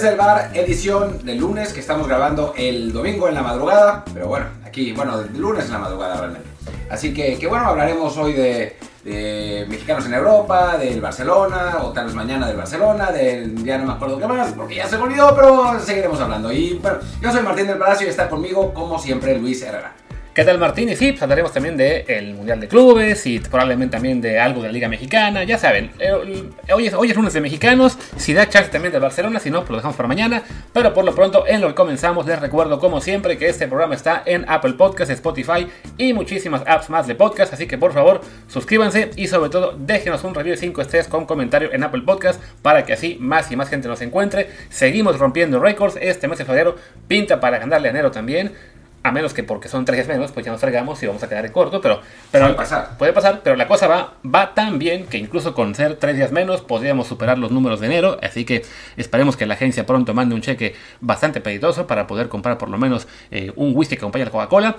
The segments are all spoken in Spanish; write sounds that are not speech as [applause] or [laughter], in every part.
desde el bar, edición del lunes que estamos grabando el domingo en la madrugada, pero bueno, aquí, bueno, del lunes en la madrugada realmente. Así que, que bueno, hablaremos hoy de, de mexicanos en Europa, del Barcelona, o tal vez mañana del Barcelona, del ya no me acuerdo qué más, porque ya se me olvidó, pero seguiremos hablando. Y bueno, yo soy Martín del Palacio y está conmigo, como siempre, Luis Herrera. ¿Qué tal Martín? Y sí, pues hablaremos también del Mundial de Clubes y probablemente también de algo de la Liga Mexicana, ya saben, eh, hoy es, hoy es lunes de mexicanos, si da chance también de Barcelona, si no, pues lo dejamos para mañana, pero por lo pronto en lo que comenzamos les recuerdo como siempre que este programa está en Apple Podcasts, Spotify y muchísimas apps más de podcast, así que por favor suscríbanse y sobre todo déjenos un review de 5 estrellas con comentario en Apple Podcasts para que así más y más gente nos encuentre, seguimos rompiendo récords, este mes de febrero pinta para ganarle a enero también, a menos que porque son tres días menos, pues ya nos fregamos y vamos a quedar en corto, pero, pero puede pasar. Puede pasar, pero la cosa va, va tan bien que incluso con ser tres días menos podríamos superar los números de enero, así que esperemos que la agencia pronto mande un cheque bastante peditoso para poder comprar por lo menos eh, un whisky que acompañe a la Coca-Cola.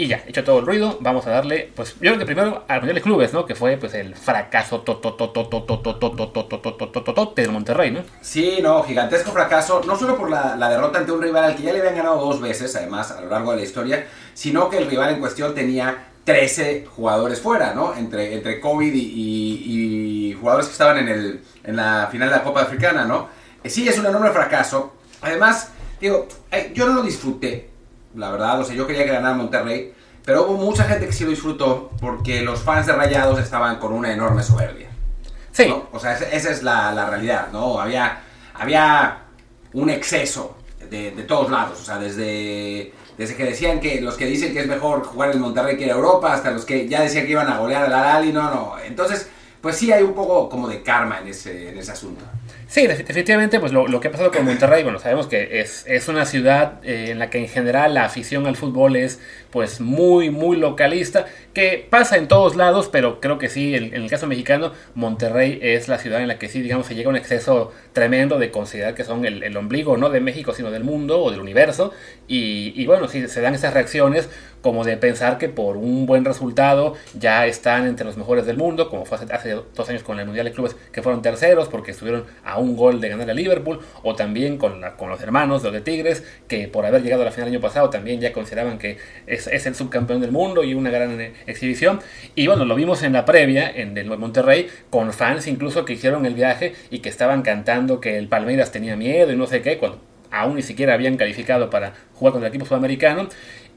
Y ya, hecho todo el ruido, vamos a darle, pues yo creo que primero al Mundial de Clubes, ¿no? Que fue pues el fracaso del Monterrey, ¿no? Sí, no, gigantesco fracaso, no solo por la, la, derrota ante un rival al que ya le habían ganado dos veces, además, a lo largo de la historia, sino que el rival en cuestión tenía 13 jugadores fuera, ¿no? Entre, entre COVID y, y, y jugadores que estaban en, el, en la final de la Copa Africana, ¿no? sí, es un enorme fracaso. Además, digo, yo no lo disfruté, la verdad, o sea, yo quería que ganara Monterrey, pero hubo mucha gente que sí lo disfrutó porque los fans de Rayados estaban con una enorme soberbia. Sí. ¿no? O sea, esa es la, la, realidad, ¿no? Había, había un exceso de, de, todos lados, o sea, desde, desde que decían que los que dicen que es mejor jugar en Monterrey que en Europa, hasta los que ya decían que iban a golear al Alali, no, no. Entonces, pues sí hay un poco como de karma en ese, en ese asunto. Sí, definitivamente, pues lo, que ha pasado con Monterrey, bueno, sabemos que es, es una ciudad eh, en la que en general la afición al fútbol es pues muy, muy localista, que pasa en todos lados, pero creo que sí, en, en, el caso mexicano, Monterrey es la ciudad en la que sí, digamos, se llega a un exceso tremendo de considerar que son el, el ombligo no de México, sino del mundo o del universo, y, y bueno, sí, se dan esas reacciones como de pensar que por un buen resultado ya están entre los mejores del mundo, como fue hace, dos años con el Mundial de Clubes, que fueron terceros porque estuvieron a un gol de ganar a Liverpool, o también con, los hermanos, los de Tigres, que por haber llegado a la final el año pasado también ya consideraban que es, es, el subcampeón del mundo y una gran exhibición. Y bueno, lo vimos en la previa, en el Monterrey, con fans incluso que hicieron el viaje y que estaban cantando que el Palmeiras tenía miedo y no sé qué, cuando aún ni siquiera habían calificado para jugar contra el equipo sudamericano.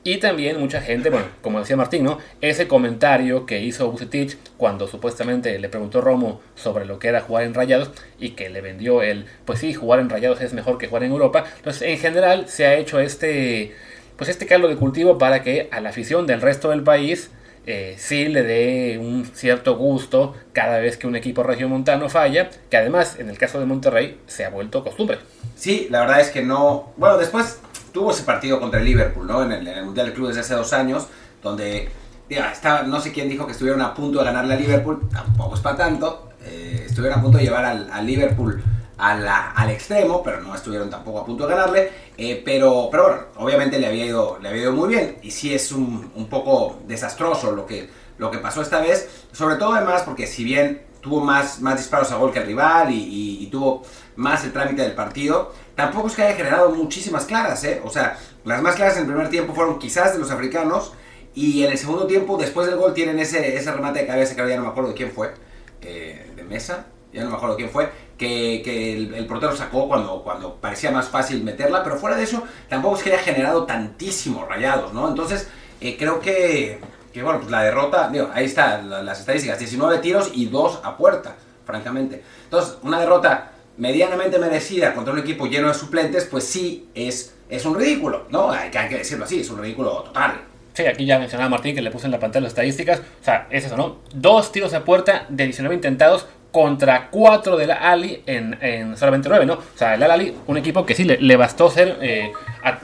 Y también mucha gente, bueno, como decía Martín, ¿no? Ese comentario que hizo Bucetich cuando supuestamente le preguntó Romo sobre lo que era jugar en Rayados y que le vendió el, pues sí, jugar en Rayados es mejor que jugar en Europa. Entonces, en general se ha hecho este, pues este caldo de cultivo para que a la afición del resto del país eh, sí le dé un cierto gusto cada vez que un equipo regiomontano falla, que además en el caso de Monterrey se ha vuelto costumbre. Sí, la verdad es que no, bueno, después tuvo ese partido contra el Liverpool, ¿no? En el, Mundial de Clubes de hace dos años, donde ya, estaba, no sé quién dijo que estuvieron a punto de ganarle a Liverpool, tampoco es para tanto, eh, estuvieron a punto de llevar al, Liverpool a al extremo, pero no estuvieron tampoco a punto de ganarle, eh, pero, pero bueno, obviamente le había, ido, le había ido muy bien, y sí es un, un poco desastroso lo que, lo que pasó esta vez, sobre todo además porque si bien tuvo más, más disparos a gol que el rival y tuvo más el trámite del partido, tampoco es que haya generado muchísimas claras, ¿eh? O sea, las más claras en el primer tiempo fueron quizás de los africanos y en el segundo tiempo, después del gol, tienen ese, ese remate de cabeza que ya no me acuerdo de quién fue, eh, de mesa, ya no me acuerdo quién fue, que, que el, el, portero sacó cuando, cuando parecía más fácil meterla, pero fuera de eso, tampoco es que haya generado tantísimos rayados, ¿no? Entonces, eh, creo que, que, bueno, pues la derrota, digo, ahí están las estadísticas, 19 tiros y 2 a puerta, francamente. Entonces, una derrota medianamente merecida contra un equipo lleno de suplentes, pues sí es, es un ridículo, ¿no? Hay que, hay que decirlo así, es un ridículo total. Sí, aquí ya mencionaba Martín que le puse en la pantalla las estadísticas. O sea, es eso, ¿no? Dos tiros a puerta de 19 intentados contra 4 de la Ali en, en, solamente 9, ¿no? O sea, el Ali, un equipo que sí le, bastó ser eh,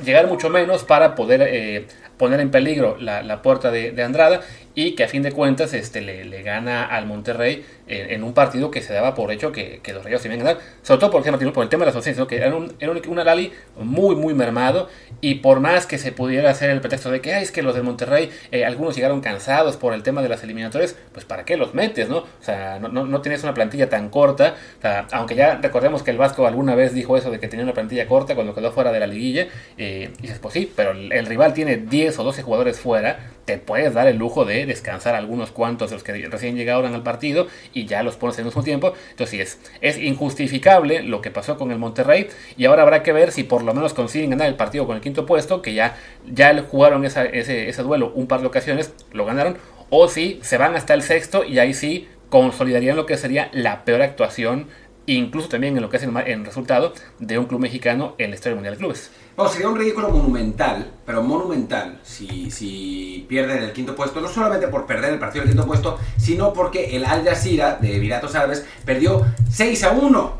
llegar mucho menos para poder eh, poner en peligro la, puerta de, Andrada y que a fin de cuentas este, le, gana al Monterrey en, un partido que se daba por hecho que, los Rayos se iban a ganar, sobre todo por el, por el tema de las ausencias, que era un, era un, Alali muy muy mermado y por más que se pudiera hacer el pretexto de que es que los del Monterrey eh, algunos llegaron cansados por el tema de las eliminatorias, pues para qué los metes, ¿no? O sea, no, no, tienes una plantilla tan corta, aunque ya recordemos que el Vasco alguna vez dijo eso de que tenía una plantilla corta cuando quedó fuera de la liguilla, eh, y dices, pues sí, pero el, el rival tiene 10 o 12 jugadores fuera, te puedes dar el lujo de descansar algunos cuantos de los que recién llegaron al partido y ya los pones en el mismo tiempo. Entonces sí, es, es injustificable lo que pasó con el Monterrey y ahora habrá que ver si por lo menos consiguen ganar el partido con el quinto puesto, que ya, ya jugaron ese, ese duelo un par de ocasiones, lo ganaron, o si se van hasta el sexto y ahí sí consolidarían lo que sería la peor actuación incluso también en lo que es el, resultado de un club mexicano en la historia mundial de clubes. Bueno, sería un ridículo monumental, pero monumental, si, si pierden el quinto puesto, no solamente por perder el partido del quinto puesto, sino porque el Al Jazeera de Emiratos Árabes perdió 6 a 1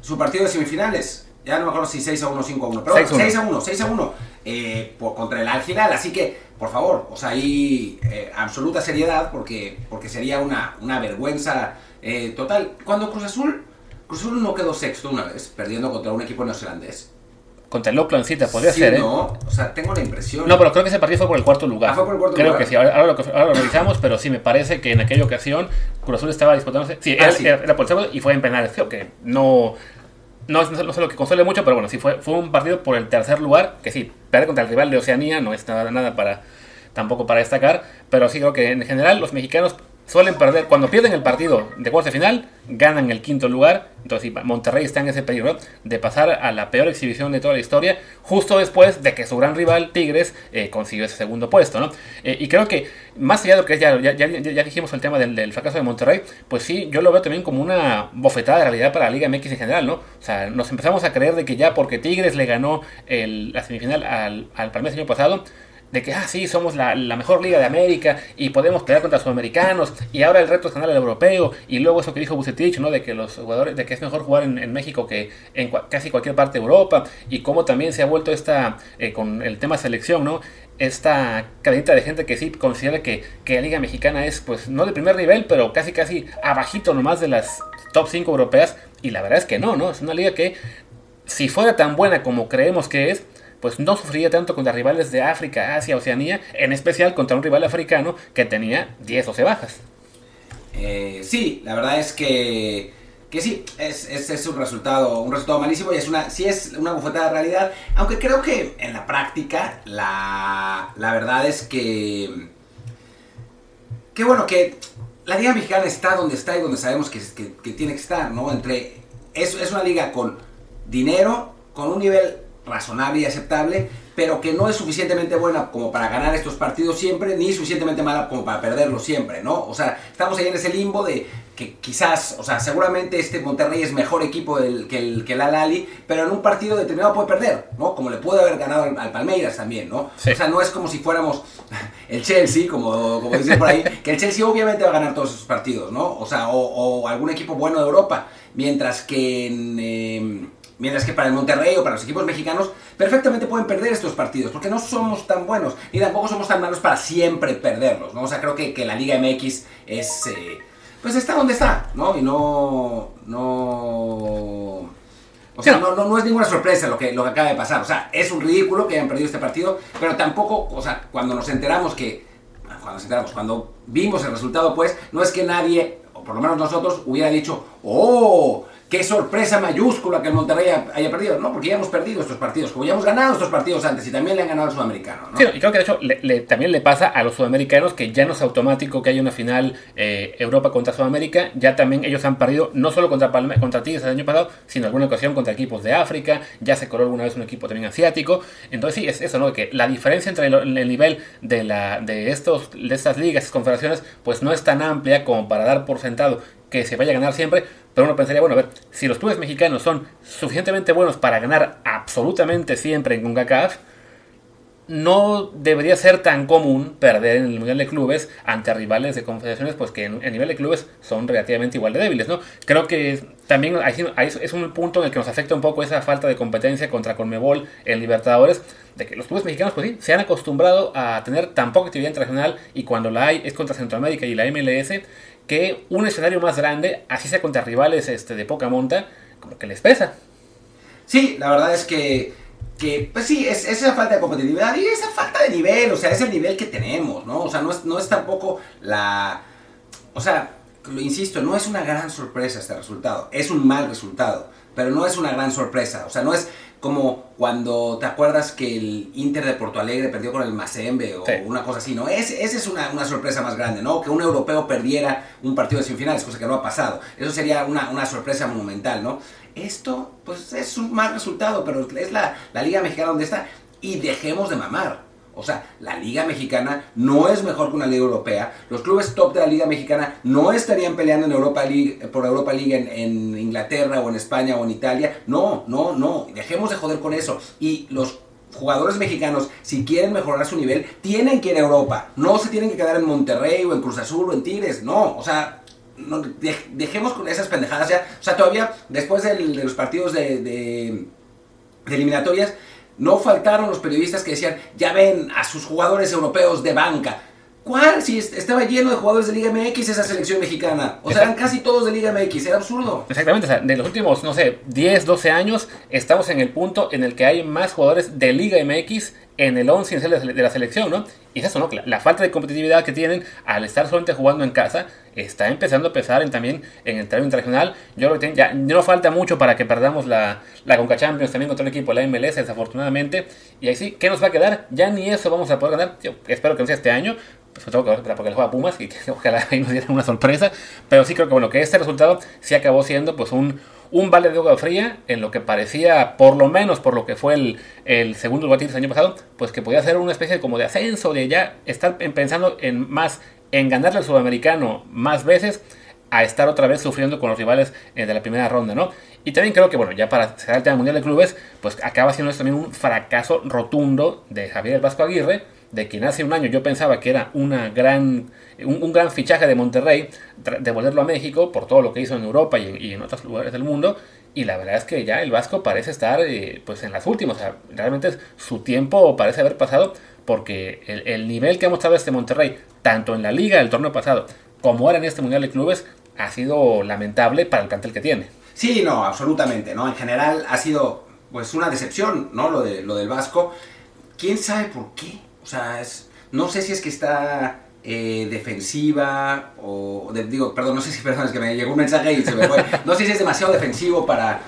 su partido de semifinales. Ya no me acuerdo si 6 a 1 o 5 a 1, pero 6 a 1, 6 a 1 eh, por, contra el Al Hilal. Así que, por favor, o sea, ahí eh, absoluta seriedad porque, porque sería una, una vergüenza eh, total. Cuando Cruz Azul Cruz Azul no quedó sexto una vez, perdiendo contra un equipo neozelandés. Contra el Oakland City podría ser, ¿eh? No, o sea, tengo la impresión. No, pero creo que ese partido fue por el cuarto lugar. Ah, fue por el cuarto creo lugar. que sí, ahora, lo, revisamos, pero sí, me parece que en aquella ocasión Cruz Azul estaba disputándose. Sí, ah, era, por el segundo y fue en penales. Creo que no. No, no sé lo que consuele mucho, pero bueno, sí fue, fue un partido por el tercer lugar, que sí, perder contra el rival de Oceanía no es nada, nada para tampoco para destacar, pero sí creo que en general los mexicanos suelen perder. Cuando pierden el partido de cuartos de final, ganan el quinto lugar. Entonces, Monterrey está en ese peligro de pasar a la peor exhibición de toda la historia, justo después de que su gran rival, Tigres, eh, consiguió ese segundo puesto. ¿no? Eh, y creo que, más allá de lo que ya, ya, dijimos el tema del, fracaso de Monterrey, pues sí, yo lo veo también como una bofetada de realidad para la Liga MX en general. ¿no? O sea, nos empezamos a creer de que ya porque Tigres le ganó la semifinal al, al Palmeiras el año pasado, de que, ah, sí, somos la, mejor liga de América y podemos pelear contra sudamericanos y ahora el reto es ganar el europeo y luego eso que dijo Bucetich, ¿no? De que los jugadores, de que es mejor jugar en, México que en casi cualquier parte de Europa y cómo también se ha vuelto esta, eh, con el tema selección, ¿no? Esta cadita de gente que sí considera que, que la liga mexicana es, pues, no de primer nivel, pero casi casi abajito nomás de las top 5 europeas y la verdad es que no, ¿no? Es una liga que si fuera tan buena como creemos que es, pues no sufría tanto contra rivales de África, Asia, Oceanía, en especial contra un rival africano que tenía 10 o 12 bajas. Eh, sí, la verdad es que, que sí, es, es, un resultado un resultado malísimo y es una, sí es una bufetada de realidad, aunque creo que en la práctica la, la verdad es que, que bueno, que la Liga Mexicana está donde está y donde sabemos que, que, que tiene que estar, ¿no? Entre, es, es una liga con dinero, con un nivel razonable y aceptable, pero que no es suficientemente buena como para ganar estos partidos siempre, ni suficientemente mala como para perderlos siempre, ¿no? O sea, estamos ahí en ese limbo de que quizás, o sea, seguramente este Monterrey es mejor equipo que el que el Alali, pero en un partido determinado puede perder, ¿no? Como le puede haber ganado al, Palmeiras también, ¿no? O sea, no es como si fuéramos [laughs] el Chelsea, como, como dicen por ahí, que el Chelsea obviamente va a ganar todos esos partidos, ¿no? O sea, o, algún equipo bueno de Europa, mientras que en... Em, Mientras que para el Monterrey o para los equipos mexicanos perfectamente pueden perder estos partidos, porque no somos tan buenos, ni tampoco somos tan malos para siempre perderlos, ¿no? O sea, creo que, que la Liga MX es... Eh, pues está donde está, ¿no? Y no... no o sea, no, no, es ninguna sorpresa lo que, lo que acaba de pasar. O sea, es un ridículo que hayan perdido este partido, pero tampoco, o sea, cuando nos enteramos que... Cuando nos enteramos, cuando vimos el resultado, pues, no es que nadie, o por lo menos nosotros, hubiera dicho, oh, qué sorpresa mayúscula que el Monterrey haya perdido, ¿no? Porque ya hemos perdido estos partidos, como ya hemos ganado estos partidos antes y también le han ganado al sudamericano, ¿no? Sí, y creo que de hecho también le pasa a los sudamericanos que ya no es automático que haya una final eh, Europa contra Sudamérica, ya también ellos han perdido no solo contra, Palme contra Tigres el año pasado, sino alguna ocasión contra equipos de África, ya se coló alguna vez un equipo también asiático, entonces sí, es eso, ¿no? Que la diferencia entre el, nivel de, la, de, estos, de estas ligas, y confederaciones, pues no es tan amplia como para dar por sentado que se vaya a ganar siempre, pero uno pensaría, bueno, a ver, si los clubes mexicanos son suficientemente buenos para ganar absolutamente siempre en CONCACAF, no debería ser tan común perder en el Mundial de Clubes ante rivales de confederaciones, pues que en, a nivel de clubes son relativamente igual de débiles, ¿no? Creo que también es un punto en el que nos afecta un poco esa falta de competencia contra Conmebol en Libertadores, de que los clubes mexicanos, pues sí, se han acostumbrado a tener tan poca actividad internacional y cuando la hay es contra Centroamérica y la MLS, que un escenario más grande, así sea contra rivales este, de poca monta, como que les pesa. Sí, la verdad es que que, pues sí, es, esa falta de competitividad y esa falta de nivel, o sea, es el nivel que tenemos, ¿no? O sea, no es, no es tampoco la... O sea, lo insisto, no es una gran sorpresa este resultado, es un mal resultado, pero no es una gran sorpresa, o sea, no es como cuando te acuerdas que el Inter de Porto Alegre perdió con el Mazembe o una cosa así, ¿no? Esa es una, una, sorpresa más grande, ¿no? Que un europeo perdiera un partido de semifinales, cosa que no ha pasado. Eso sería una, una sorpresa monumental, ¿no? Esto, pues es un mal resultado, pero es la, la Liga Mexicana donde está. Y dejemos de mamar. O sea, la Liga Mexicana no es mejor que una Liga Europea. Los clubes top de la Liga Mexicana no estarían peleando en Europa League, por Europa League en, Inglaterra o en España o en Italia. No, no, no. Dejemos de joder con eso. Y los jugadores mexicanos, si quieren mejorar su nivel, tienen que ir a Europa. No se tienen que quedar en Monterrey o en Cruz Azul o en Tigres. No, o sea, dejemos con esas pendejadas ya. O sea, todavía después de los partidos de, eliminatorias, no faltaron los periodistas que decían, ya ven a sus jugadores europeos de banca. ¿Cuál? Si estaba lleno de jugadores de Liga MX esa selección mexicana. O sea, eran casi todos de Liga MX. Era absurdo. Exactamente. O sea, de los últimos, no sé, 10, 12 años, estamos en el punto en el que hay más jugadores de Liga MX en el 11 de la selección, ¿no? Y es eso, ¿no? La, falta de competitividad que tienen al estar solamente jugando en casa está empezando a pesar en, también en el terreno internacional. Yo creo que ya no falta mucho para que perdamos la, la Conca Champions también contra el equipo de la MLS, desafortunadamente. Y ahí sí, ¿qué nos va a quedar? Ya ni eso vamos a poder ganar. Yo espero que no sea este año, pues que ver porque le juega Pumas y que [laughs] ojalá ahí nos dieran una sorpresa. Pero sí creo que bueno, que este resultado sí acabó siendo pues un, un vale de agua fría en lo que parecía, por lo menos por lo que fue el, el segundo lugar del año pasado, pues que podía ser una especie como de ascenso, de ya estar pensando en más, en ganarle al sudamericano más veces, a estar otra vez sufriendo con los rivales eh, de la primera ronda, ¿no? Y también creo que, bueno, ya para cerrar el tema mundial de clubes, pues acaba siendo también un fracaso rotundo de Javier Vasco Aguirre, de quien hace un año yo pensaba que era una gran, un, gran fichaje de Monterrey, devolverlo a México por todo lo que hizo en Europa y, en otros lugares del mundo. Y la verdad es que ya el Vasco parece estar eh, pues en las últimas. O sea, realmente su tiempo parece haber pasado porque el, nivel que ha mostrado este Monterrey, tanto en la liga del torneo pasado como ahora en este Mundial de Clubes, ha sido lamentable para el plantel que tiene. Sí, no, absolutamente, ¿no? En general ha sido pues una decepción, ¿no? Lo, de, lo del Vasco. ¿Quién sabe por qué? O sea, es, no sé si es que está eh, defensiva o, digo, perdón, no sé si, [laughs] perdón, es que me llegó un mensaje y se me fue. No sé si es demasiado defensivo para,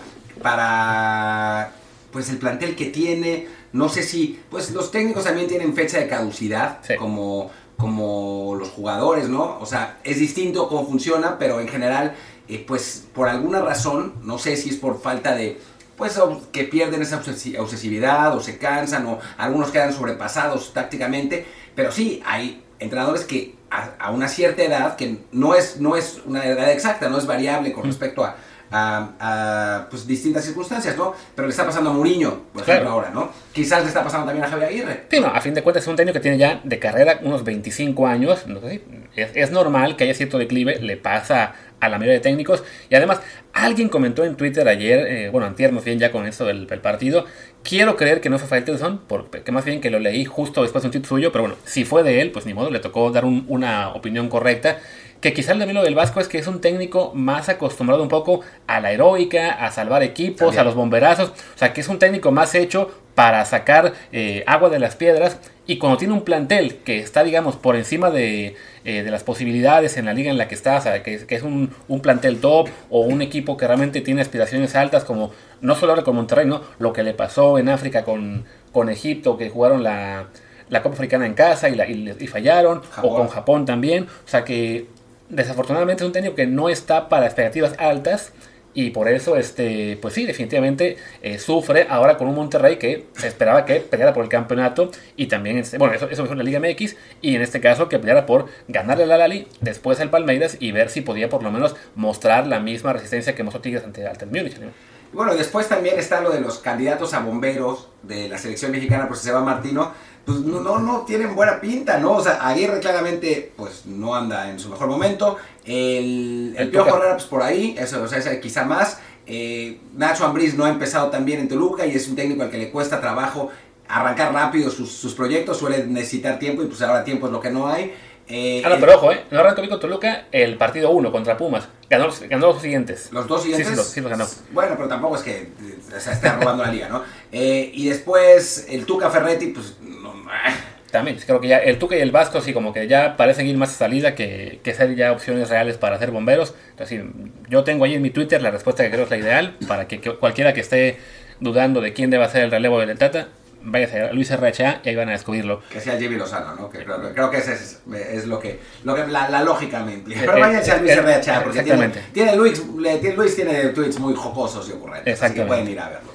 para, pues el plantel que tiene. No sé si, pues los técnicos también tienen fecha de caducidad, como, como los jugadores, ¿no? O sea, es distinto cómo funciona, pero en general, eh, pues por alguna razón, no sé si es por falta de pues que pierden esa obsesividad o se cansan o algunos quedan sobrepasados tácticamente, pero sí hay entrenadores que a, una cierta edad, que no es, no es una edad exacta, no es variable con respecto a, a, pues, distintas circunstancias, ¿no? Pero le está pasando a Mourinho, por ejemplo, ahora, ¿no? Quizás le está pasando también a Javier Aguirre. Sí, no, a fin de cuentas es un técnico que tiene ya de carrera unos 25 años, no sé, es, es normal que haya cierto declive, le pasa a la mayoría de técnicos. Y además, alguien comentó en Twitter ayer, eh, bueno, antier más bien ya con esto del, partido, quiero creer que no fue Faitelson, porque más bien que lo leí justo después de un tweet suyo, pero bueno, si fue de él, pues ni modo, le tocó dar una opinión correcta. Que quizá el de lo del Vasco es que es un técnico más acostumbrado un poco a la heroica, a salvar equipos, a los bomberazos. O sea, que es un técnico más hecho para sacar eh, agua de las piedras. Y cuando tiene un plantel que está, digamos, por encima de, eh, de las posibilidades en la liga en la que está, o sea, que, es un, un, plantel top o un equipo que realmente tiene aspiraciones altas, como no solo ahora con Monterrey, ¿no? Lo que le pasó en África con, con Egipto, que jugaron la, la Copa Africana en casa y, la, y, fallaron, o con Japón también. O sea que desafortunadamente es un técnico que no está para expectativas altas y por eso, este, pues sí, definitivamente eh, sufre ahora con un Monterrey que se esperaba que peleara por el campeonato y también, este, bueno, eso, eso fue en la Liga MX y en este caso que peleara por ganarle la Lali, después al Palmeiras y ver si podía por lo menos mostrar la misma resistencia que mostró Tigres ante, el Múnich. Bueno, después también está lo de los candidatos a bomberos de la selección mexicana, pues se va Martino, pues no, no, no tienen buena pinta, ¿no? O sea, Aguirre claramente, pues no anda en su mejor momento. El, el, El Piojo. Herrera, pues por ahí, eso, o sea, ese quizá más. Eh, Nacho Ambriz no ha empezado tan bien en Toluca y es un técnico al que le cuesta trabajo arrancar rápido sus, sus proyectos, suele necesitar tiempo y pues ahora tiempo es lo que no hay. Eh, Ah, no, el- pero ojo, ¿eh? No arrancó bien con Toluca el partido 1 contra Pumas. Ganó, los- ganó los siguientes. Los dos Sí, siguientes. sí, los- sí los ganó. Bueno, pero tampoco es que eh, o sea, esté robando la liga, ¿no? Eh, y después el Tuca Ferretti, pues. no, ah, También, creo que ya el Tuca y el Vasco sí como que ya parecen ir más a salida que, que ser ya opciones reales para ser bomberos. Entonces, sí, yo tengo ahí en mi Twitter la respuesta que creo es la ideal para que, que cualquiera que esté dudando de quién debe ser el relevo del Tata, váyase a Luis RHA y ahí van a descubrirlo. que sea Jimmy Lozano, ¿no? Que creo, creo que ese es, es lo que, lo que la, la lógica me implica. Pero eh, váyanse a Luis eh, RHA, porque tiene, Luis, tiene, Luis tiene tweets muy jocosos y ocurrentes. Así que pueden ir a verlo.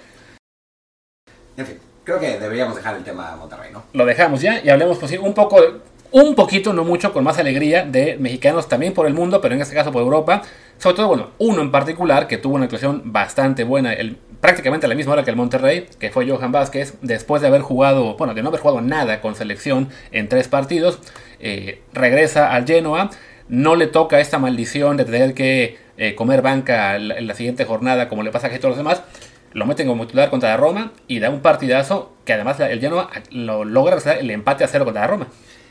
En fin, creo que deberíamos dejar el tema de Monterrey, ¿no? Lo dejamos ya y hablemos pues, un poco, un poquito, no mucho, con más alegría de mexicanos también por el mundo, pero en este caso por Europa. Sobre todo, bueno, uno en particular que tuvo una actuación bastante buena, el, prácticamente a la misma hora que el Monterrey, que fue Johan Vázquez, después de haber jugado, bueno, de no haber jugado nada con selección en tres partidos, eh, regresa al Genoa. No le toca esta maldición de tener que eh, comer banca en la, en la siguiente jornada, como le pasa a todos los demás. Lo meten como titular contra la Roma y da un partidazo que además el Genoa lo logra el empate a cero contra la Roma.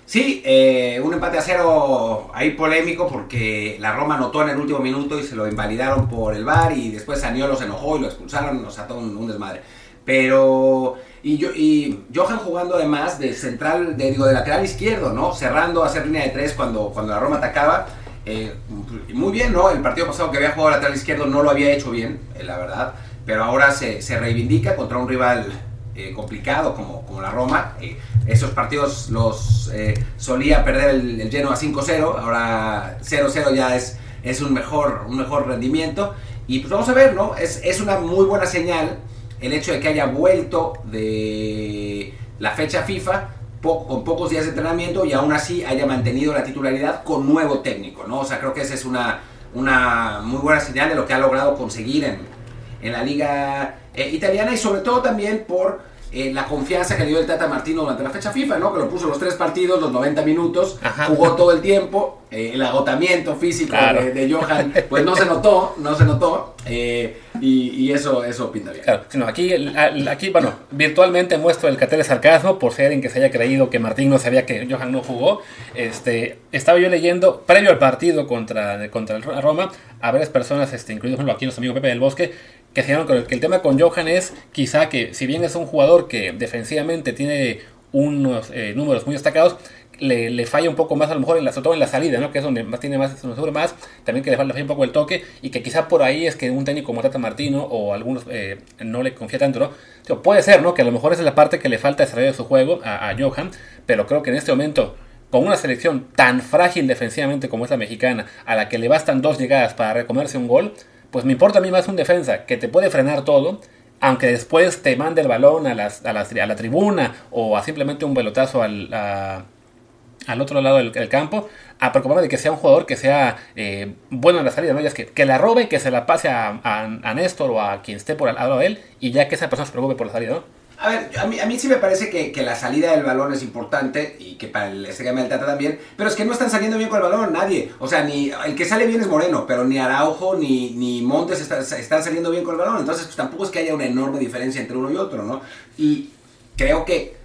Sí, eh, un empate a cero ahí polémico porque la Roma anotó en el último minuto y se lo invalidaron por el VAR y después Saniolo se enojó y lo expulsaron, nos ató un, un desmadre. Pero, y, yo, y Johan jugando además de central, de, digo, de lateral izquierdo, ¿no? Cerrando, hacer línea de tres cuando, cuando la Roma atacaba. Eh, muy bien, ¿no? El partido pasado que había jugado lateral izquierdo no lo había hecho bien, eh, la verdad. Pero ahora se reivindica contra un rival eh, complicado como, como la Roma. Eh, esos partidos los eh, solía perder el, el Genoa 5-0, ahora 0-0 ya es, es un, mejor, un mejor rendimiento. Y pues vamos a ver, ¿no? Es, es una muy buena señal el hecho de que haya vuelto de la fecha FIFA con pocos días de entrenamiento y aún así haya mantenido la titularidad con nuevo técnico, ¿no? O sea, creo que esa es una, una muy buena señal de lo que ha logrado conseguir en, en la liga eh, italiana y sobre todo también por eh, la confianza que le dio el Tata Martino durante la fecha FIFA, ¿no? Que lo puso los tres partidos, los 90 minutos, Ajá. jugó todo el tiempo, eh, el agotamiento físico Claro. de, de Johan, pues no se notó, no se notó, eh, y, y eso, eso pinta bien. Claro, aquí, aquí, bueno, virtualmente muestro el catel de sarcasmo por ser en que se haya creído que Martín no sabía que Johan no jugó. Este, estaba yo leyendo, previo al partido contra, contra el Roma, a varias personas, este, incluidos bueno, aquí nuestro amigo Pepe del Bosque, que dijeron que, que el tema con Johan es quizá que si bien es un jugador que defensivamente tiene unos eh, números muy destacados, le, le falla un poco más a lo mejor en la, sobre todo en la salida, ¿no? que es donde más tiene más, sufre más, también que le falla, un poco el toque y que quizá por ahí es que un técnico como Tata Martino o algunos eh, no le confía tanto, ¿no? Puede ser, ¿no? Que a lo mejor esa es la parte que le falta desarrollar de su juego a, a Johan, pero creo que en este momento con una selección tan frágil defensivamente como es la mexicana, a la que le bastan dos llegadas para recomerse un gol, pues me importa a mí más un defensa que te puede frenar todo, aunque después te mande el balón a, las- a las- a la tribuna o a simplemente un pelotazo al, a- al otro lado del, campo, a preocuparme de que sea un jugador que sea eh, bueno en la salida, ¿no? Ya es que, que la robe, que se la pase a, a- a Néstor o a quien esté por al lado de él y ya que esa persona se preocupe por la salida, ¿no? A ver, a mí, a mí sí me parece que, que la salida del balón es importante y que para el esquema del Tata también, pero es que no están saliendo bien con el balón nadie. O sea, ni el que sale bien es Moreno, pero ni Araujo ni, ni Montes está- están saliendo bien con el balón. Entonces, pues, tampoco es que haya una enorme diferencia entre uno y otro, ¿no? Y creo que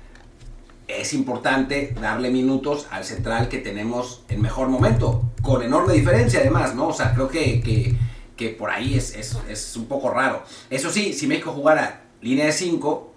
es importante darle minutos al central que tenemos en mejor momento, con enorme diferencia además, ¿no? O sea, creo que, que, que por ahí es, es, es un poco raro. Eso sí, si México jugara línea de 5,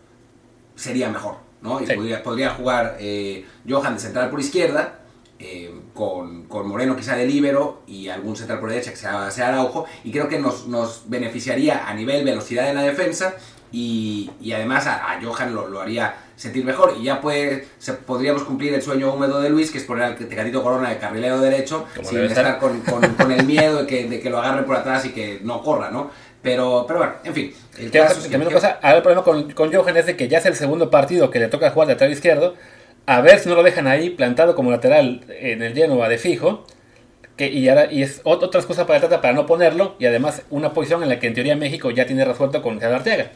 sería mejor, ¿no? Y Sí. podría, podría jugar eh, Johan de central por izquierda, eh, con, con Moreno quizá de líbero y algún central por derecha que sea, sea Araujo, y creo que nos, nos beneficiaría a nivel velocidad en la defensa y, y además a, a Johan lo, lo haría sentir mejor y ya puede, se, podríamos cumplir el sueño húmedo de Luis, que es poner al Tecatito Corona de carrilero derecho, sin estar con- con el miedo de que, de que lo agarren por atrás y que no corra, ¿no? Pero, pero bueno, en fin. El caso es también que- cosa, ahora el problema con, con Johan es de que ya es el segundo partido que le toca jugar de lateral izquierdo. A ver si no lo dejan ahí plantado como lateral en el Genoa de fijo. que, y, ahora, y es otra excusa para trata para no ponerlo, y además una posición en la que en teoría México ya tiene resuelto con Gerardo Arteaga.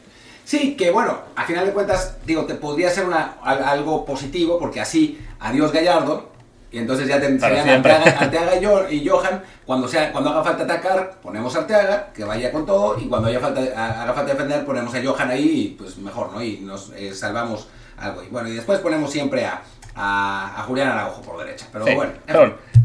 Sí, que bueno, a final de cuentas, digo, te podría ser una, algo positivo, porque así, adiós Gallardo, y entonces ya te, serían Arteaga, y, Johan, cuando, sea, cuando haga falta atacar, ponemos a Arteaga, que vaya con todo, y cuando haya falta, haga falta defender, ponemos a Johan ahí, y pues mejor, ¿no? Y nos eh, salvamos algo. Y bueno, y después ponemos siempre a, a, Julián Araujo por derecha. Pero bueno.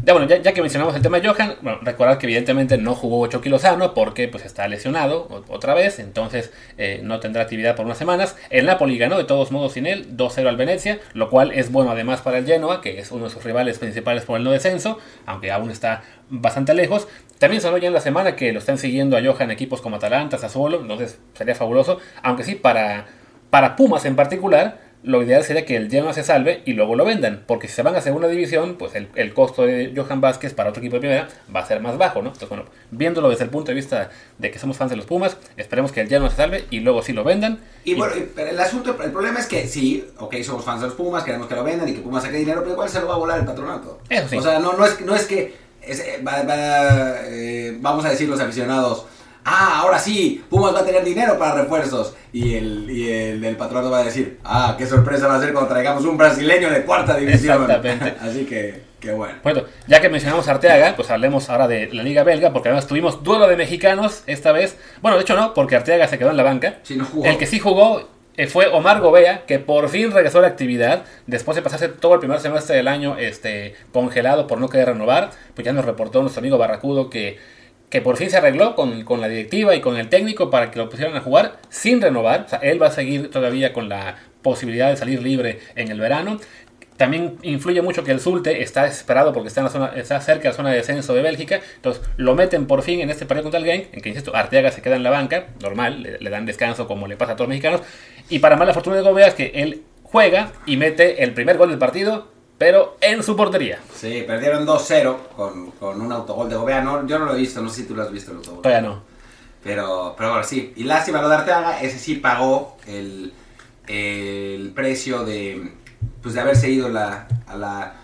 ya, bueno ya, que mencionamos el tema de Johan, bueno, recordad que evidentemente no jugó Chucky Lozano porque pues está lesionado otra vez, entonces eh, no tendrá actividad por unas semanas. El Napoli ganó de todos modos sin él, 2-0 al Venecia, lo cual es bueno además para el Genoa, que es uno de sus rivales principales por el no descenso, aunque aún está bastante lejos. También sonó ya en la semana que lo están siguiendo a Johan equipos como Atalanta, Sassuolo, entonces sería fabuloso, aunque sí para, para Pumas en particular lo ideal sería que el Genoa se salve y luego lo vendan, porque si se van a segunda división, pues el, costo de Johan Vázquez para otro equipo de primera va a ser más bajo, ¿no? Entonces, bueno, viéndolo desde el punto de vista de que somos fans de los Pumas, esperemos que el Genoa se salve y luego sí lo vendan. Y, bueno, el asunto, el problema es que sí, ok, somos fans de los Pumas, queremos que lo vendan y que Pumas saque dinero, pero igual se lo va a volar el patronato. Eso sí. O sea, no, no, es, no es que eh, eh, vamos a decir los aficionados ah, ahora sí, Pumas va a tener dinero para refuerzos. Y el, y el, patrono va a decir, ah, qué sorpresa va a ser cuando traigamos un brasileño de cuarta división. Exactamente. [laughs] Así que, qué bueno. Bueno, ya que mencionamos a Arteaga, pues hablemos ahora de la Liga Belga, porque además tuvimos duelo de mexicanos esta vez. Bueno, de hecho no, porque Arteaga se quedó en la banca. Sí, no jugó. El que sí jugó eh, fue Omar Gobea, que por fin regresó a la actividad, después de pasarse todo el primer semestre del año este, congelado por no querer renovar, pues ya nos reportó nuestro amigo Barracudo que que por fin se arregló con, con, la directiva y con el técnico para que lo pusieran a jugar sin renovar. Él va a seguir todavía con la posibilidad de salir libre en el verano. También influye mucho que el Zulte está desesperado porque está, en la zona, está cerca de la zona de descenso de Bélgica. Entonces lo meten por fin en este partido contra el Genk, en que, insisto, Arteaga se queda en la banca, normal, le, dan descanso como le pasa a todos los mexicanos. Y para mala fortuna de Gobea que él juega y mete el primer gol del partido pero en su portería. Sí, perdieron 2-0 con, con, un autogol de Gobea. yo no lo he visto, no sé si tú lo has visto el autogol. Todavía no. Pero, pero bueno, sí. Y lástima lo de Arteaga, ese sí pagó el, el precio de, pues de haberse ido la, a la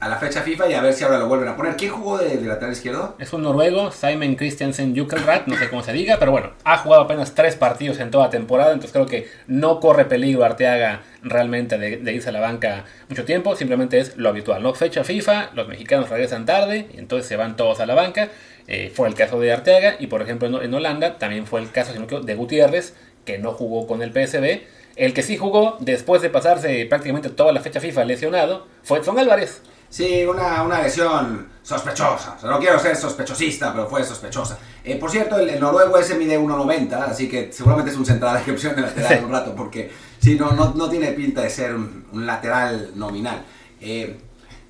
a la fecha FIFA y a ver si ahora lo vuelven a poner. ¿Quién jugó de, lateral izquierdo? Es un noruego, Simon Christiansen Jukelrat, no sé cómo se diga, pero bueno, ha jugado apenas tres partidos en toda temporada, entonces creo que no corre peligro Arteaga realmente de, irse a la banca mucho tiempo, simplemente es lo habitual, ¿no? Fecha FIFA, los mexicanos regresan tarde, y entonces se van todos a la banca. Eh, fue el caso de Arteaga y por ejemplo en, Holanda también fue el caso de Gutiérrez, que no jugó con el PSB. El que sí jugó después de pasarse prácticamente toda la fecha FIFA lesionado fue Edson Álvarez. Sí, una, una lesión sospechosa. no quiero ser sospechosista, pero fue sospechosa. Eh, por cierto, el, noruego ese mide 1,90, así que seguramente es un central de opción de lateral un rato, porque si no, no, tiene pinta de ser un, lateral nominal. Eh,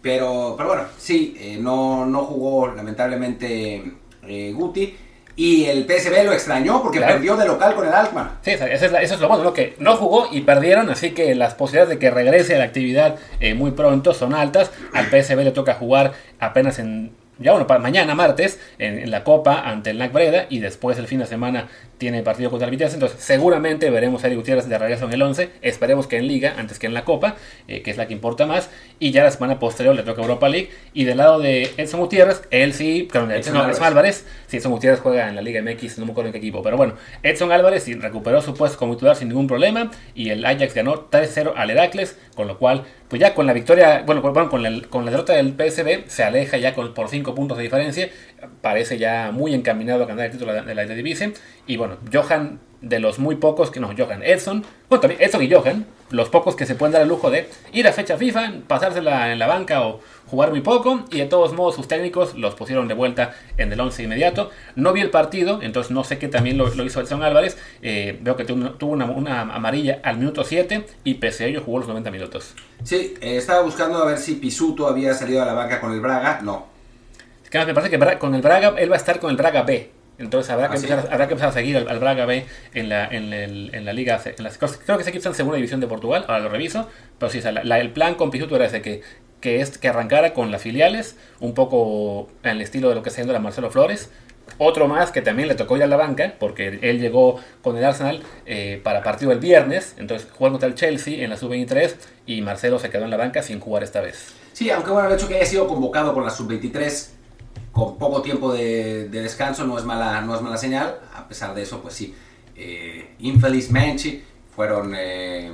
pero, pero bueno, sí, eh, no, no jugó lamentablemente Guti. Y el PSV lo extrañó porque perdió de local con el Alkmaar. Sí, eso es, lo bueno, ¿no? que no jugó y perdieron, así que las posibilidades de que regrese a la actividad eh, muy pronto son altas. Al PSV le toca jugar apenas en ya bueno, para mañana martes en, la Copa ante el NAC Breda y después el fin de semana tiene partido contra el Vitesse. Entonces, seguramente veremos a Eric Gutiérrez de regreso en el 11. Esperemos que en Liga antes que en la Copa, eh, que es la que importa más. Y ya la semana posterior le toca Europa League. Y del lado de Edson Gutiérrez, él sí, perdón, Edson, Álvarez. Sí, Edson Gutiérrez juega en la Liga MX, no me acuerdo en qué equipo. Pero bueno, Edson Álvarez sí, recuperó su puesto como titular sin ningún problema. Y el Ajax ganó 3-0 al Heracles, con lo cual pues ya con la victoria, bueno, con, la, con la derrota del PSB, se aleja ya con, por 5 puntos de diferencia, parece ya muy encaminado a ganar el título de la Eredivisie, y bueno, Johan, de los muy pocos que no, Johan, Edson, bueno, también Edson y Johan, los pocos que se pueden dar el lujo de ir a fecha FIFA, pasársela en la banca o jugar muy poco y de todos modos sus técnicos los pusieron de vuelta en el 11 inmediato. No vi el partido, entonces no sé qué también lo, hizo Edson Álvarez. Eh, veo que tuvo una, amarilla al minuto 7 y pese a ello jugó los 90 minutos. Sí, eh, estaba buscando a ver si Pisuto había salido a la banca con el Braga, no. me parece que con el Braga él va a estar con el Braga B. Entonces habrá que, empezar, habrá que empezar a seguir al, Braga B en la, en, en la liga. En creo que ese equipo está en segunda división de Portugal, ahora lo reviso. Pero sí, el plan con Pisuto era ese que, que, es, que arrancara con las filiales, un poco en el estilo de lo que está haciendo la Marcelo Flores. Otro más que también le tocó ir a la banca, porque él llegó con el Arsenal eh, para partido el viernes, entonces jugó contra el Chelsea en la sub-23 y Marcelo se quedó en la banca sin jugar esta vez. Sí, aunque bueno, el hecho que haya sido convocado con la sub-23 con poco tiempo de, de descanso no es, mala, no es mala señal. A pesar de eso, pues sí, eh, infeliz Menchi fueron... Eh,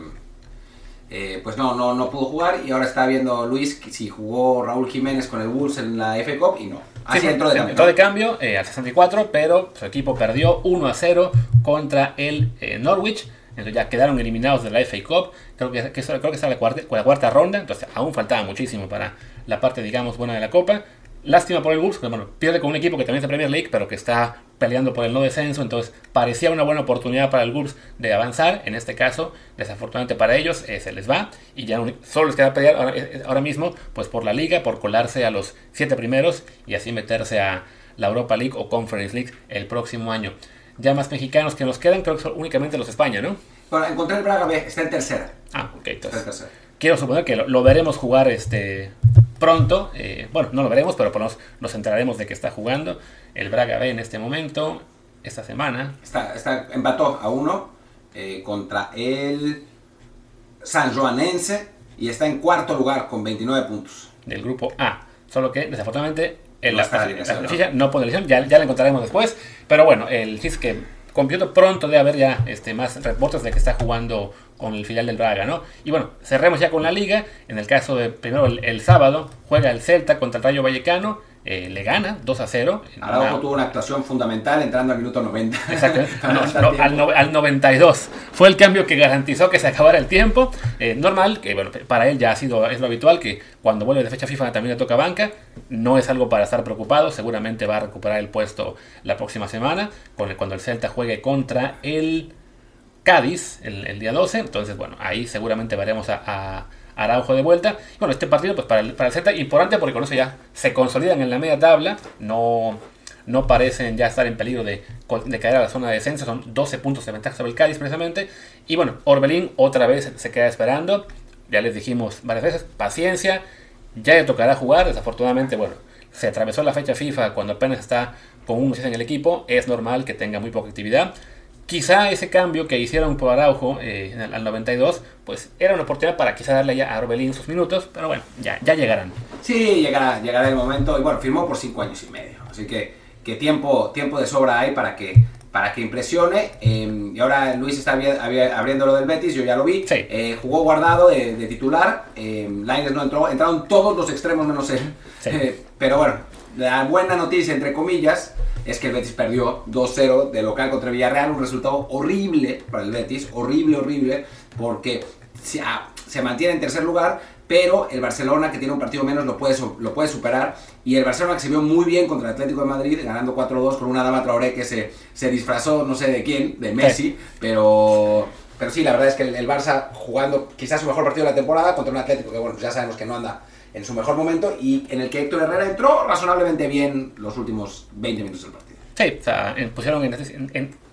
eh, pues no, no, no pudo jugar y ahora está viendo Luis si jugó Raúl Jiménez con el Bulls en la F Cup y no. Así Sí, entró de cambio. entró de cambio eh, al 64, pero su equipo perdió 1 a 0 contra el eh, Norwich. Entonces ya quedaron eliminados de la FA Cup. Creo que, que creo que está la cuarta, la cuarta ronda. Entonces aún faltaba muchísimo para la parte, digamos, buena de la Copa. Lástima por el Bulls, que bueno, pierde con un equipo que también es de Premier League, pero que está peleando por el no descenso. Entonces parecía una buena oportunidad para el Bulls de avanzar. En este caso, desafortunadamente para ellos, eh, se les va. Y ya solo les queda pelear ahora, eh, ahora mismo pues por la liga, por colarse a los siete primeros y así meterse a la Europa League o Conference League el próximo año. Ya más mexicanos que nos quedan, creo que son únicamente los de España, ¿no? Bueno, encontré el Braga B, está en tercera. Ah, ok, Está en entonces tercera. quiero suponer que lo, lo veremos jugar este pronto. eh, bueno, no lo veremos, pero por lo menos nos enteraremos de que está jugando el Braga B en este momento, esta semana. Está, está, empató a uno eh, contra el San Joanense y está en cuarto lugar con 29 puntos. del grupo A. Solo que desafortunadamente en No la, la la- la ¿no? no pone elección, ya, ya la encontraremos después. Pero bueno, el chiste que completo pronto de haber ya este, más reportes de que está jugando con el filial del Braga, ¿no? Y bueno, cerremos ya con la liga. En el caso de primero el, el sábado, juega el Celta contra el Rayo Vallecano, eh, le gana 2 a 0. en Araujo una- tuvo una actuación fundamental entrando al minuto 90. Exacto, [laughs] no, no, al, no- al 92. Fue el cambio que garantizó que se acabara el tiempo. Eh, normal, que bueno, para él ya ha sido, es lo habitual, que cuando vuelve de fecha FIFA también le toca banca. No es algo para estar preocupado. Seguramente va a recuperar el puesto la próxima semana, con el- cuando el Celta juegue contra el Cádiz el, día 12. Entonces, bueno, ahí seguramente veremos a, a Araujo de vuelta. Y bueno, este partido, pues para el, para el Celta, importante porque con eso ya se consolidan en la media tabla. No, no parecen ya estar en peligro de, caer a la zona de descenso. Son 12 puntos de ventaja sobre el Cádiz, precisamente. Y bueno, Orbelín otra vez se queda esperando. Ya les dijimos varias veces, paciencia. Ya le tocará jugar. Desafortunadamente, bueno, se atravesó la fecha FIFA cuando apenas está con un 6 en el equipo. Es normal que tenga muy poca actividad. Quizá ese cambio que hicieron por Araujo eh, en el- al 92, pues era una oportunidad para quizá darle ya a Orbelín sus minutos, pero bueno, ya, ya llegarán. Sí, llegará, llegará el momento. Y bueno, firmó por 5 años y medio. Así que, que tiempo, tiempo de sobra hay para que, para que impresione. Eh, y ahora Luis está abri- abri- abriendo lo del Betis, yo ya lo vi. Sí. Eh, jugó guardado de, de titular. Eh, Lainez no entró. Entraron todos los extremos menos él. Sí. [laughs] Pero bueno, la buena noticia, entre comillas, es que el Betis perdió 2-0 de local contra Villarreal. Un resultado horrible para el Betis. Horrible, horrible. Porque se, ah, se mantiene en tercer lugar. Pero el Barcelona, que tiene un partido menos, lo puede, lo puede superar. Y el Barcelona, que se vio muy bien contra el Atlético de Madrid, ganando 4-2 con una dama Traoré que se, se disfrazó, no sé de quién, de Messi. Pero, pero sí, la verdad es que el, el Barça jugando quizás su mejor partido de la temporada contra un Atlético que, bueno, ya sabemos que no anda en su mejor momento. Y en el que Héctor Herrera entró razonablemente bien los últimos 20 minutos del partido. Sí, o sea, pusieron en, en, en-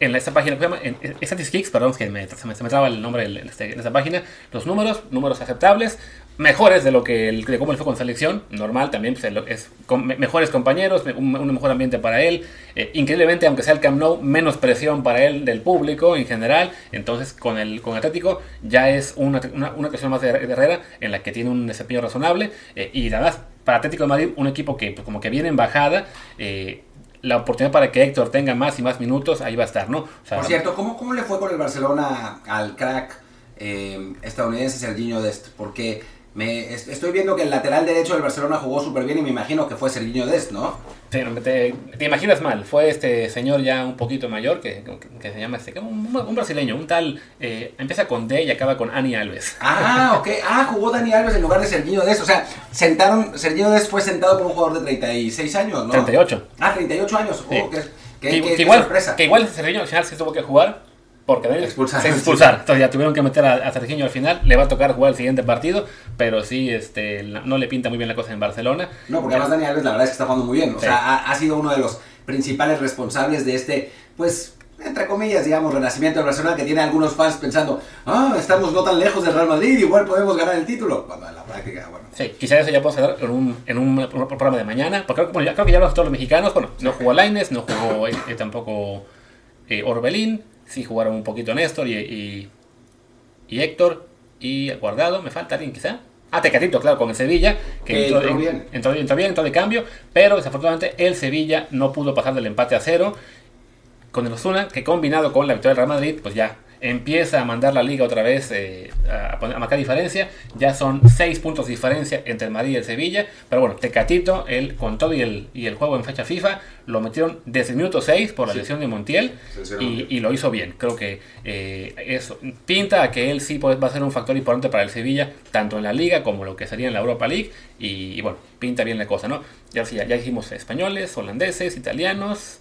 en esta página. En, en Statistics, perdón, que me, se, me, se me traba el nombre de este- esta página, los números, números aceptables, mejores de lo que el, de cómo él fue con selección, normal también, pues, es, con me- mejores compañeros, un, mejor ambiente para él, eh, increíblemente, aunque sea el Camp Nou, menos presión para él del público en general, entonces con el con Atlético ya es una, una, una más de, de Herrera en la que tiene un desempeño razonable, eh, y además para Atlético de Madrid, un equipo que pues, como que viene en bajada, eh, la oportunidad para que Héctor tenga más y más minutos, ahí va a estar, ¿no? Por cierto, ¿cómo, ¿cómo le fue con el Barcelona al crack eh, estadounidense Serginho Dest? Porque me, es- estoy viendo que el lateral derecho del Barcelona jugó súper bien y me imagino que fue Serginho Dest, ¿no? te, te- te imaginas mal, fue este señor ya un poquito mayor, que, que- que se llama este, un, un brasileño, un tal, eh, empieza con D y acaba con Ani Alves. Ah, ok. Ah, jugó Dani Alves en lugar de Serginho Dest. O sea, sentaron, Serginho Dest fue sentado por un jugador de 36 años, ¿no? 38. Ah, 38 años. Sí. Oh, qué, qué- que, qué- que qué igual, sorpresa. que igual Serginho al final se tuvo que jugar porque Daniel Expulsar. se [laughs] expulsar. Entonces ya tuvieron que meter a, a Serginho al final. Le va a tocar jugar el siguiente partido, pero sí, este, no le pinta muy bien la cosa en Barcelona. No, porque además Dani Alves la verdad es que está jugando muy bien. O Sí. sea, ha, ha sido uno de los principales responsables de este, pues, entre comillas, digamos, renacimiento del Barcelona que tiene algunos fans pensando, ah, estamos no tan lejos del Real Madrid, igual podemos ganar el título. Cuando en la práctica, bueno. Sí, quizás eso ya podemos hablar en un, en un, programa de mañana. Porque bueno, ya, creo que ya hablamos todos los mexicanos. Bueno, no jugó Laines, no jugó eh, eh, tampoco eh, Orbelín. Sí jugaron un poquito Néstor y, y, y Héctor y Guardado. Me falta alguien quizá. a Tecatito, claro, con el Sevilla, que entró, bien. Entró, entró, bien, entró de cambio, pero desafortunadamente el Sevilla no pudo pasar del empate a cero con el Osuna, que combinado con la victoria del Real Madrid, pues ya empieza a mandar la liga otra vez eh, a, marcar diferencia. Ya son 6 puntos de diferencia entre el Madrid y el Sevilla. Pero bueno, Tecatito, él, con todo y el, y el juego en fecha FIFA, lo metieron desde el minuto 6 por la lesión de Montiel y, lo hizo bien. Creo que eh, eso pinta a que él sí va a ser un factor importante para el Sevilla, tanto en la liga como lo que sería en la Europa League. Y, bueno, pinta bien la cosa, ¿no? Ya, ya, ya dijimos españoles, holandeses, italianos,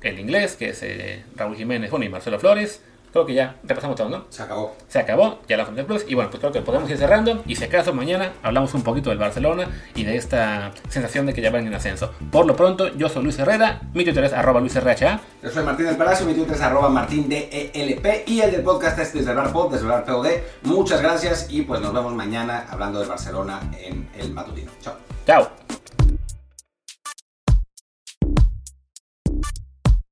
el inglés, que es eh, Raúl Jiménez, bueno, y Marcelo Flores. Creo que ya repasamos todo, ¿no? Se acabó. Se acabó, ya la Fuente Plus. Y bueno, pues creo que podemos ir cerrando. Y si acaso mañana hablamos un poquito del Barcelona y de esta sensación de que ya van en ascenso. Por lo pronto, yo soy Luis Herrera, mi Twitter es arroba LuisRHA. Yo soy Martín del Palacio, mi Twitter es arroba martindelp y el del podcast es Desvelar Pod, Desvelar POD. Muchas gracias y pues nos vemos mañana hablando del Barcelona en el matutino. Chao. Chao.